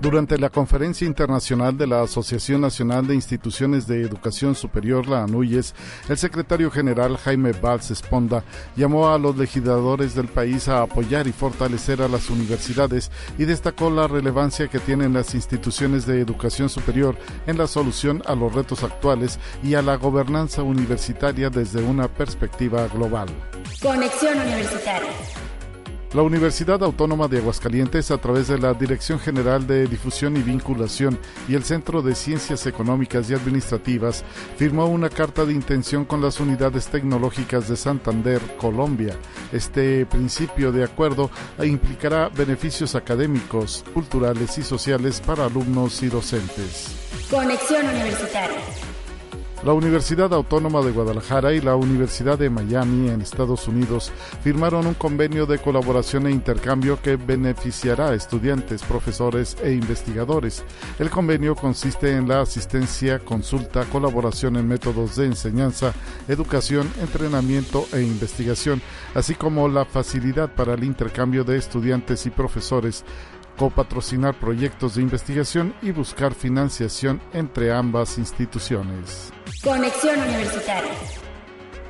H: Durante la conferencia internacional de la Asociación Nacional de Instituciones de Educación Superior, la ANUYES, el secretario general Jaime Valls Esponda llamó a los legisladores del país a apoyar y fortalecer a las universidades y destacó la relevancia que tienen las instituciones de educación superior en la solución a los retos actuales y a la gobernanza universitaria desde una perspectiva global.
B: Conexión Universitaria.
H: La Universidad Autónoma de Aguascalientes, a través de la Dirección General de Difusión y Vinculación y el Centro de Ciencias Económicas y Administrativas, firmó una carta de intención con las unidades tecnológicas de Santander, Colombia. Este principio de acuerdo implicará beneficios académicos, culturales y sociales para alumnos y docentes.
B: Conexión Universitaria.
H: La Universidad Autónoma de Guadalajara y la Universidad de Miami en Estados Unidos firmaron un convenio de colaboración e intercambio que beneficiará a estudiantes, profesores e investigadores. El convenio consiste en la asistencia, consulta, colaboración en métodos de enseñanza, educación, entrenamiento e investigación, así como la facilidad para el intercambio de estudiantes y profesores copatrocinar proyectos de investigación y buscar financiación entre ambas instituciones.
B: Conexión Universitaria.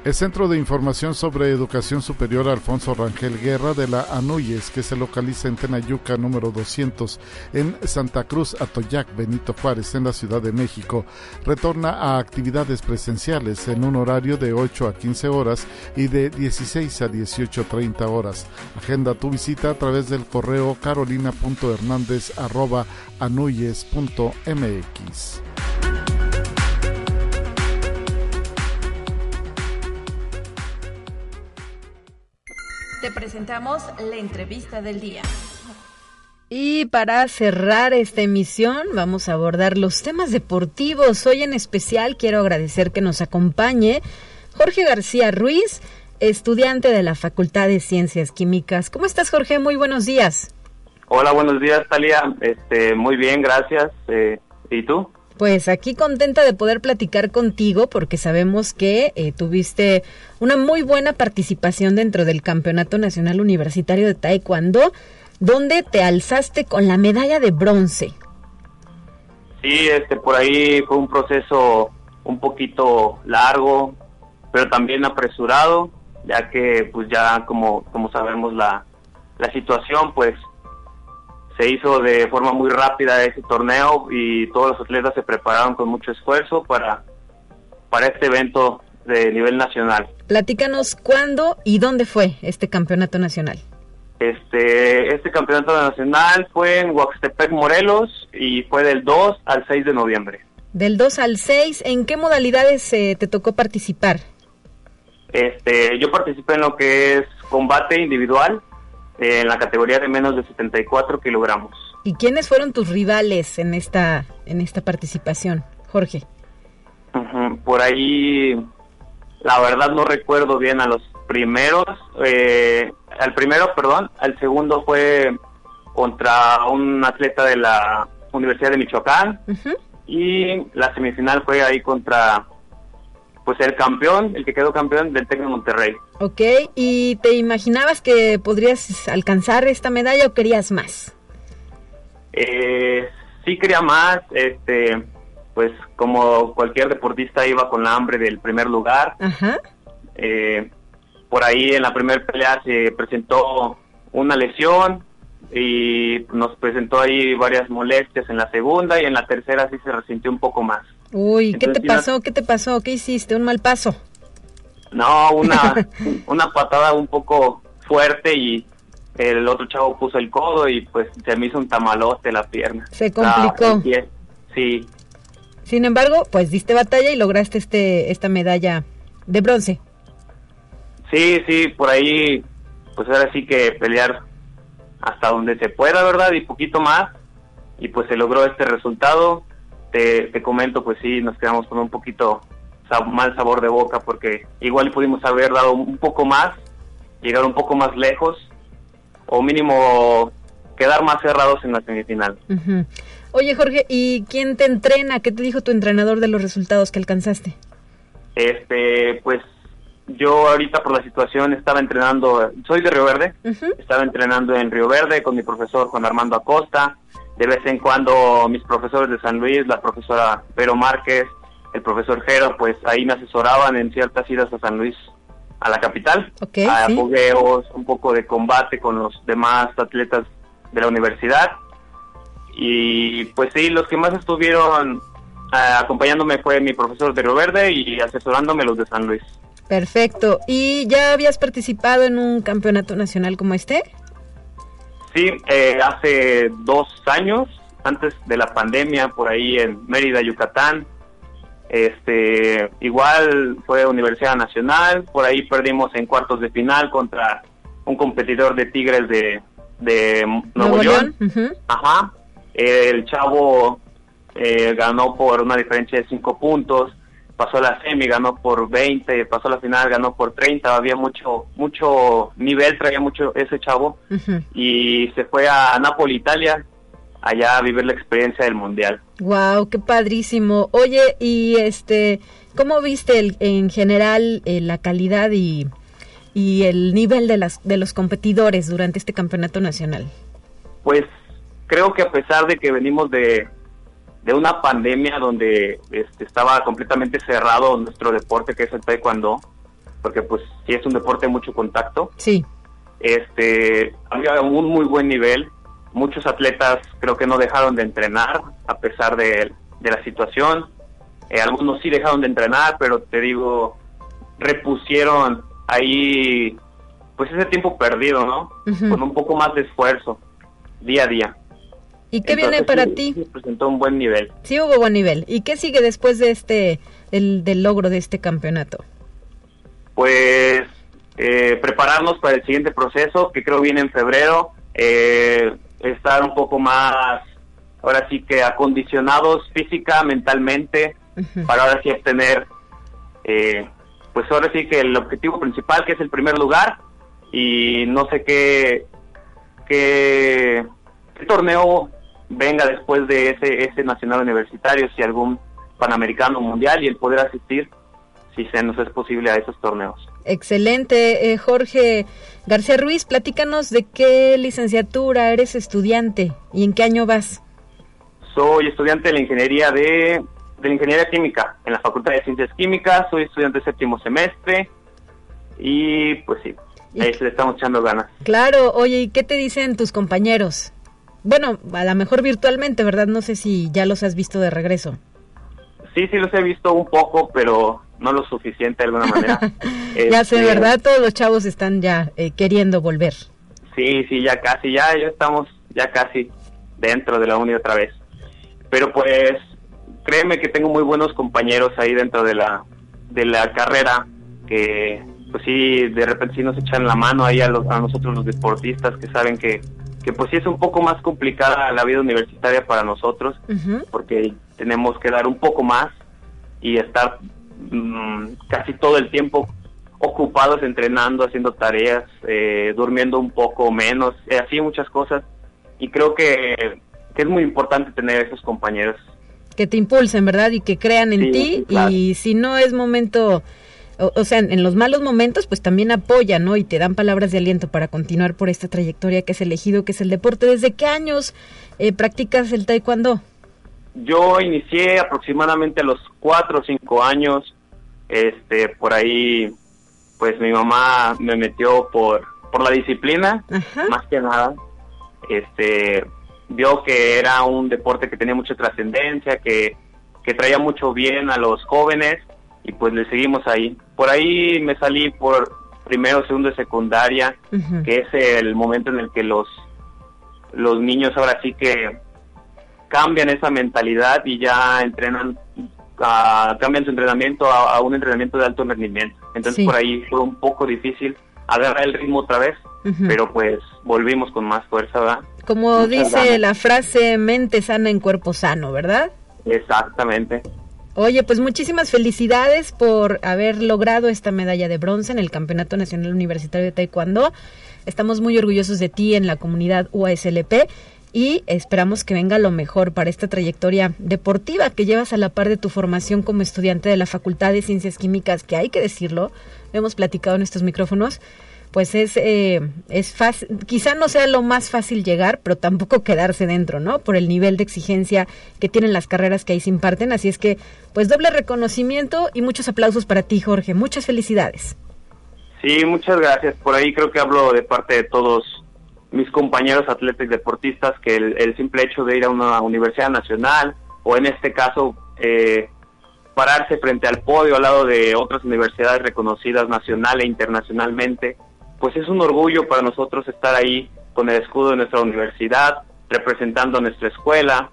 H: El Centro de Información sobre Educación Superior Alfonso Rangel Guerra de la ANUYES, que se localiza en Tenayuca número 200 en Santa Cruz, Atoyac, Benito Juárez, en la Ciudad de México, retorna a actividades presenciales en un horario de 8 a 15 horas y de 16 a 18.30 horas. Agenda tu visita a través del correo carolina.hernandez.anuyes.mx.
B: Te presentamos la entrevista del día.
A: Y para cerrar esta emisión vamos a abordar los temas deportivos. Hoy en especial quiero agradecer que nos acompañe Jorge García Ruiz, estudiante de la Facultad de Ciencias Químicas. ¿Cómo estás Jorge? Muy buenos días.
I: Hola, buenos días Talia. Este, muy bien, gracias. Eh, ¿Y tú?
A: Pues aquí contenta de poder platicar contigo porque sabemos que eh, tuviste una muy buena participación dentro del Campeonato Nacional Universitario de Taekwondo, donde te alzaste con la medalla de bronce.
I: Sí, este por ahí fue un proceso un poquito largo, pero también apresurado, ya que pues ya como como sabemos la la situación pues se hizo de forma muy rápida ese torneo y todos los atletas se prepararon con mucho esfuerzo para, para este evento de nivel nacional.
A: Platícanos cuándo y dónde fue este campeonato nacional.
I: Este, este campeonato nacional fue en Huaxtepec, Morelos, y fue del 2 al 6 de noviembre.
A: Del 2 al 6, ¿en qué modalidades eh, te tocó participar?
I: Este, yo participé en lo que es combate individual, eh, en la categoría de menos de 74 kilogramos.
A: ¿Y quiénes fueron tus rivales en esta, en esta participación, Jorge?
I: Por ahí, la verdad no recuerdo bien a los primeros, eh, al primero, perdón, al segundo fue contra un atleta de la Universidad de Michoacán y la semifinal fue ahí contra pues el campeón, el que quedó campeón del Tec de Monterrey.
A: Ok, ¿y te imaginabas que podrías alcanzar esta medalla o querías más?
I: Eh, sí quería más, este, pues como cualquier deportista iba con la hambre del primer lugar.
A: Ajá.
I: Eh, por ahí en la primera pelea se presentó una lesión y nos presentó ahí varias molestias en la segunda y en la tercera sí se resintió un poco más.
A: Uy, ¿qué te
I: Entonces,
A: pasó? ¿Qué te pasó? ¿Qué hiciste? ¿Un mal paso?
I: No, una, *laughs* una patada un poco fuerte y el otro chavo puso el codo y pues se me hizo un tamalote la pierna.
A: Se complicó.
I: Ah. Sí,
A: Sin embargo, pues diste batalla y lograste este esta medalla de bronce.
I: sí, sí, por ahí pues ahora sí que pelear hasta donde se pueda, ¿verdad? Y poquito más. Y pues se logró este resultado. Te, te comento, pues sí, nos quedamos con un poquito sab- mal sabor de boca porque igual pudimos haber dado un poco más, llegar un poco más lejos o mínimo quedar más cerrados en la semifinal.
A: Oye, Jorge, ¿y quién te entrena? ¿Qué te dijo tu entrenador de los resultados que alcanzaste?
I: Este, pues yo ahorita por la situación estaba entrenando, soy de Río Verde, estaba entrenando en Río Verde con mi profesor Juan Armando Acosta, de vez en cuando mis profesores de San Luis, la profesora Pero Márquez, el profesor Jero, pues ahí me asesoraban en ciertas idas a San Luis, a la capital,
A: Ok,
I: a
A: sí.
I: fogueos, un poco de combate con los demás atletas de la universidad. Y pues sí, los que más estuvieron eh, acompañándome fue mi profesor de Río Verde y asesorándome los de San Luis.
A: Perfecto. ¿Y ya habías participado en un campeonato nacional como este?
I: Sí, eh, hace dos años, antes de la pandemia, por ahí en Mérida, Yucatán. Este, igual fue Universidad Nacional, por ahí perdimos en cuartos de final contra un competidor de Tigres de, de Nuevo, León. Ajá. El chavo eh, ganó por una diferencia de 5 puntos, pasó la semi, ganó por 20, pasó la final, ganó por 30, había mucho mucho nivel, traía mucho ese chavo y se fue a Nápoles, Italia, allá a vivir la experiencia del mundial.
A: Wow, qué padrísimo. Oye, y este, ¿cómo viste el- en general eh, la calidad y, y el nivel de las de los competidores durante este campeonato nacional?
I: Pues creo que a pesar de que venimos de, de una pandemia donde este, estaba completamente cerrado nuestro deporte, que es el taekwondo, porque pues sí es un deporte de mucho contacto,
A: Sí.
I: este había un muy buen nivel. Muchos atletas creo que no dejaron de entrenar a pesar de, de la situación. Eh, algunos sí dejaron de entrenar, pero te digo, repusieron ahí pues ese tiempo perdido, ¿no? Con un poco más de esfuerzo día a día.
A: ¿Y qué viene para
I: sí,
A: ti?
I: presentó un buen nivel.
A: Sí hubo buen nivel. ¿Y qué sigue después de este, del, del logro de este campeonato?
I: Pues eh, prepararnos para el siguiente proceso, que creo viene en febrero, eh, estar un poco más, ahora sí que acondicionados física, mentalmente, para ahora sí obtener, eh, pues ahora sí que el objetivo principal, que es el primer lugar, y no sé qué, qué, qué torneo venga después de ese, ese nacional universitario, si algún panamericano mundial, y el poder asistir, si se nos es posible a esos torneos.
A: Excelente, eh, Jorge García Ruiz, platícanos de qué licenciatura eres estudiante y en qué año vas.
I: Soy estudiante de la ingeniería de, de la ingeniería química en la Facultad de Ciencias Químicas, soy estudiante de séptimo semestre y pues sí,
A: ¿Y
I: ahí le estamos echando ganas.
A: Claro, oye, ¿y qué te dicen tus compañeros? Bueno, a lo mejor virtualmente, ¿verdad? No sé si ya los has visto de regreso.
I: Sí, sí los he visto un poco, pero no lo suficiente de alguna manera. *laughs*
A: Ya sé,
I: Este,
A: ¿verdad? Todos los chavos están ya eh, queriendo volver.
I: Sí, sí, ya casi, ya, ya estamos ya casi dentro de la uni otra vez. Pero pues créeme que tengo muy buenos compañeros ahí dentro de la de la carrera que pues sí de repente sí nos echan la mano ahí a, los, a nosotros los deportistas que saben que que pues sí es un poco más complicada la vida universitaria para nosotros porque tenemos que dar un poco más y estar mm, casi todo el tiempo ocupados entrenando, haciendo tareas, eh, durmiendo un poco menos, eh, así muchas cosas. Y creo que, es muy importante tener esos compañeros.
A: Que te impulsen, ¿verdad? Y que crean en ti. Y si no es momento, o, sea, en, los malos momentos, pues también apoyan, ¿no? Y te dan palabras de aliento para continuar por esta trayectoria que es elegido, que es el deporte. ¿Desde qué años eh, practicas el taekwondo?
I: Yo inicié aproximadamente a los cuatro o cinco años. Este, por ahí pues mi mamá me metió por, por la disciplina, más que nada. Este, vio que era un deporte que tenía mucha trascendencia, que, que traía mucho bien a los jóvenes y pues le seguimos ahí. Por ahí me salí por primero, segundo de secundaria, que es el momento en el que los, los niños ahora sí que cambian esa mentalidad y ya entrenan cambian su entrenamiento a, un entrenamiento de alto rendimiento. Entonces por ahí fue un poco difícil agarrar el ritmo otra vez, pero pues volvimos con más fuerza, ¿verdad?
A: Como dice la frase, mente sana en cuerpo sano, ¿verdad?
I: Exactamente.
A: Oye, pues muchísimas felicidades por haber logrado esta medalla de bronce en el Campeonato Nacional Universitario de Taekwondo. Estamos muy orgullosos de ti en la comunidad UASLP y esperamos que venga lo mejor para esta trayectoria deportiva que llevas a la par de tu formación como estudiante de la Facultad de Ciencias Químicas, que hay que decirlo, hemos platicado en estos micrófonos, pues es, eh, es fácil, quizá no sea lo más fácil llegar, pero tampoco *laughs* quedarse dentro, ¿no? Por el nivel de exigencia que tienen las carreras que ahí se imparten. Así es que, pues doble reconocimiento y muchos aplausos para ti, Jorge. Muchas felicidades.
I: Sí, muchas gracias. Por ahí creo que hablo de parte de todos mis compañeros atletas y deportistas que el, simple hecho de ir a una universidad nacional o en este caso eh, pararse frente al podio al lado de otras universidades reconocidas nacional e internacionalmente, pues es un orgullo para nosotros estar ahí con el escudo de nuestra universidad, representando a nuestra escuela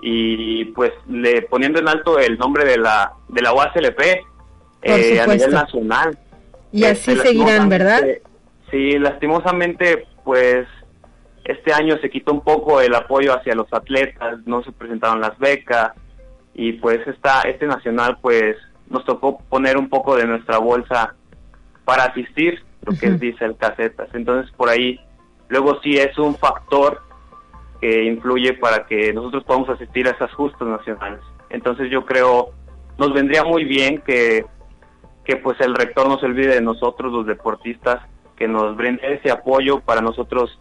I: y pues le poniendo en alto el nombre de la de la UASLP eh, a nivel nacional.
A: Y así este, seguirán, ¿verdad?
I: Sí, lastimosamente pues este año se quitó un poco el apoyo hacia los atletas, no se presentaron las becas y pues esta, este nacional pues nos tocó poner un poco de nuestra bolsa para asistir, lo que dice el casetas. Entonces por ahí luego sí es un factor que influye para que nosotros podamos asistir a esas justas nacionales. Entonces yo creo nos vendría muy bien que, que pues el rector no se olvide de nosotros los deportistas que nos brinde ese apoyo para nosotros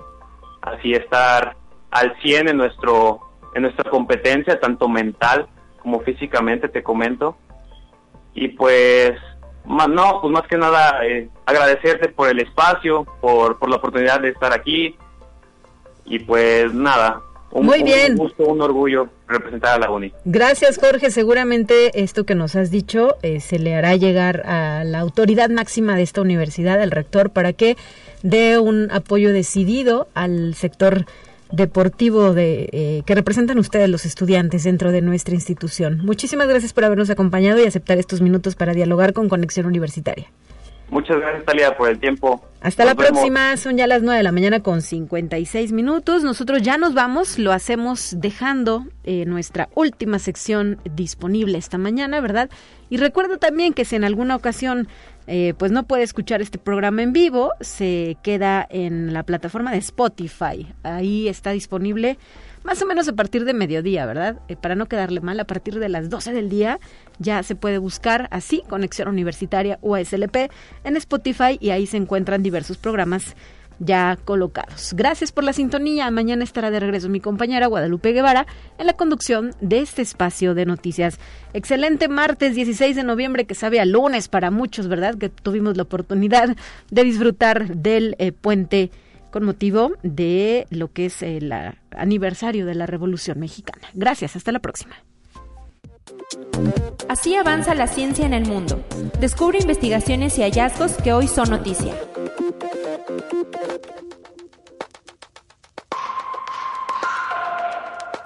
I: así estar al 100 en nuestro en nuestra competencia tanto mental como físicamente te comento y pues más no pues más que nada eh, agradecerte por el espacio por, por la oportunidad de estar aquí y pues nada un,
A: Muy bien.
I: Un gusto, un orgullo representar a la UNI.
A: Gracias, Jorge. Seguramente esto que nos has dicho eh, se le hará llegar a la autoridad máxima de esta universidad, al rector, para que dé un apoyo decidido al sector deportivo de eh, que representan ustedes los estudiantes dentro de nuestra institución. Muchísimas gracias por habernos acompañado y aceptar estos minutos para dialogar con Conexión Universitaria.
I: Muchas gracias, Talia, por el tiempo.
A: Hasta la próxima. Son ya las 9 de la mañana con 56 minutos. Nosotros ya nos vamos. Lo hacemos dejando eh, nuestra última sección disponible esta mañana, ¿verdad? Y recuerdo también que si en alguna ocasión eh, pues no puede escuchar este programa en vivo, se queda en la plataforma de Spotify. Ahí está disponible más o menos a partir de mediodía, ¿verdad? Eh, para no quedarle mal, a partir de las 12 del día ya se puede buscar así, Conexión Universitaria UASLP en Spotify y ahí se encuentran diversos programas ya colocados. Gracias por la sintonía. Mañana estará de regreso mi compañera Guadalupe Guevara en la conducción de este espacio de noticias. Excelente martes 16 de noviembre que sabe a lunes para muchos, ¿verdad? Que tuvimos la oportunidad de disfrutar del eh, puente con motivo de lo que es el aniversario de la Revolución Mexicana. Gracias, hasta la próxima.
B: Así avanza la ciencia en el mundo. Descubre investigaciones y hallazgos que hoy son noticia.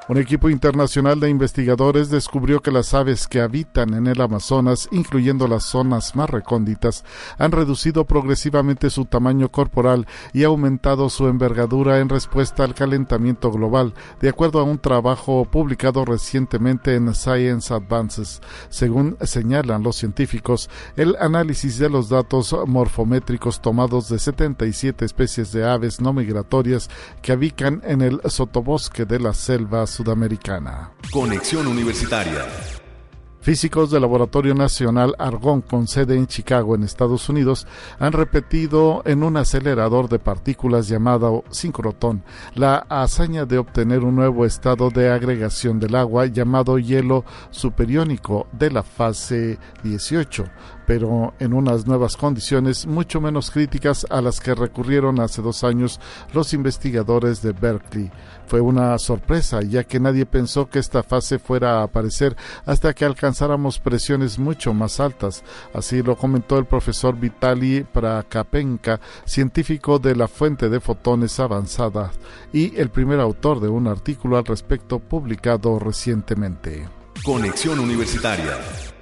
H: Un equipo internacional de investigadores descubrió que las aves que habitan en el Amazonas, incluyendo las zonas más recónditas, han reducido progresivamente su tamaño corporal y aumentado su envergadura en respuesta al calentamiento global, de acuerdo a un trabajo publicado recientemente en Science Advances. Según señalan los científicos, el análisis de los datos morfométricos tomados de 77 especies de aves no migratorias que habitan en el sotobosque de las selvas Sudamericana.
E: Conexión Universitaria.
H: Físicos del Laboratorio Nacional Argonne, con sede en Chicago, en Estados Unidos, han repetido en un acelerador de partículas llamado sincrotón la hazaña de obtener un nuevo estado de agregación del agua llamado hielo superiónico de la fase 18, pero en unas nuevas condiciones mucho menos críticas a las que recurrieron hace dos años los investigadores de Berkeley. Fue una sorpresa, ya que nadie pensó que esta fase fuera a aparecer hasta que alcanzáramos presiones mucho más altas. Así lo comentó el profesor Vitali Prakapenka, científico de la fuente de fotones avanzada y el primer autor de un artículo al respecto publicado recientemente.
E: Conexión Universitaria.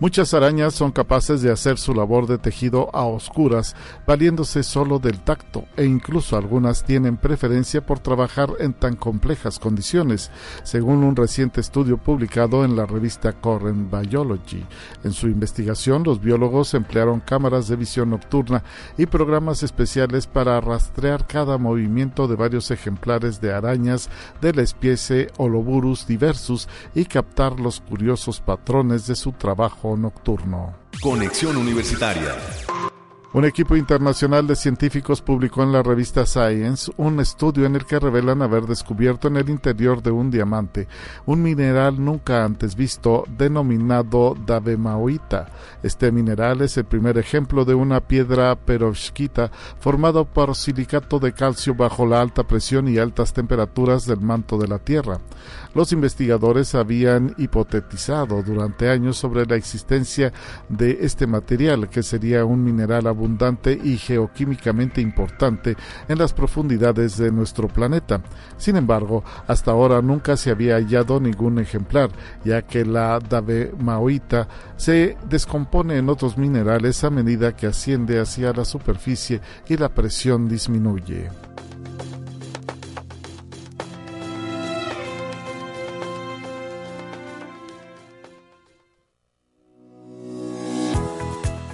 H: Muchas arañas son capaces de hacer su labor de tejido a oscuras, valiéndose solo del tacto, e incluso algunas tienen preferencia por trabajar en tan complejas condiciones, según un reciente estudio publicado en la revista Current Biology. En su investigación, los biólogos emplearon cámaras de visión nocturna y programas especiales para rastrear cada movimiento de varios ejemplares de arañas de la especie Holoburus diversus y captar los curiosos patrones de su trabajo nocturno.
E: Conexión Universitaria.
H: Un equipo internacional de científicos publicó en la revista Science un estudio en el que revelan haber descubierto en el interior de un diamante un mineral nunca antes visto denominado davemaoita. Este mineral es el primer ejemplo de una piedra perovskita formado por silicato de calcio bajo la alta presión y altas temperaturas del manto de la Tierra. Los investigadores habían hipotetizado durante años sobre la existencia de este material, que sería un mineral abundante y geoquímicamente importante en las profundidades de nuestro planeta. Sin embargo, hasta ahora nunca se había hallado ningún ejemplar, ya que la davemaoita se descompone en otros minerales a medida que asciende hacia la superficie y la presión disminuye.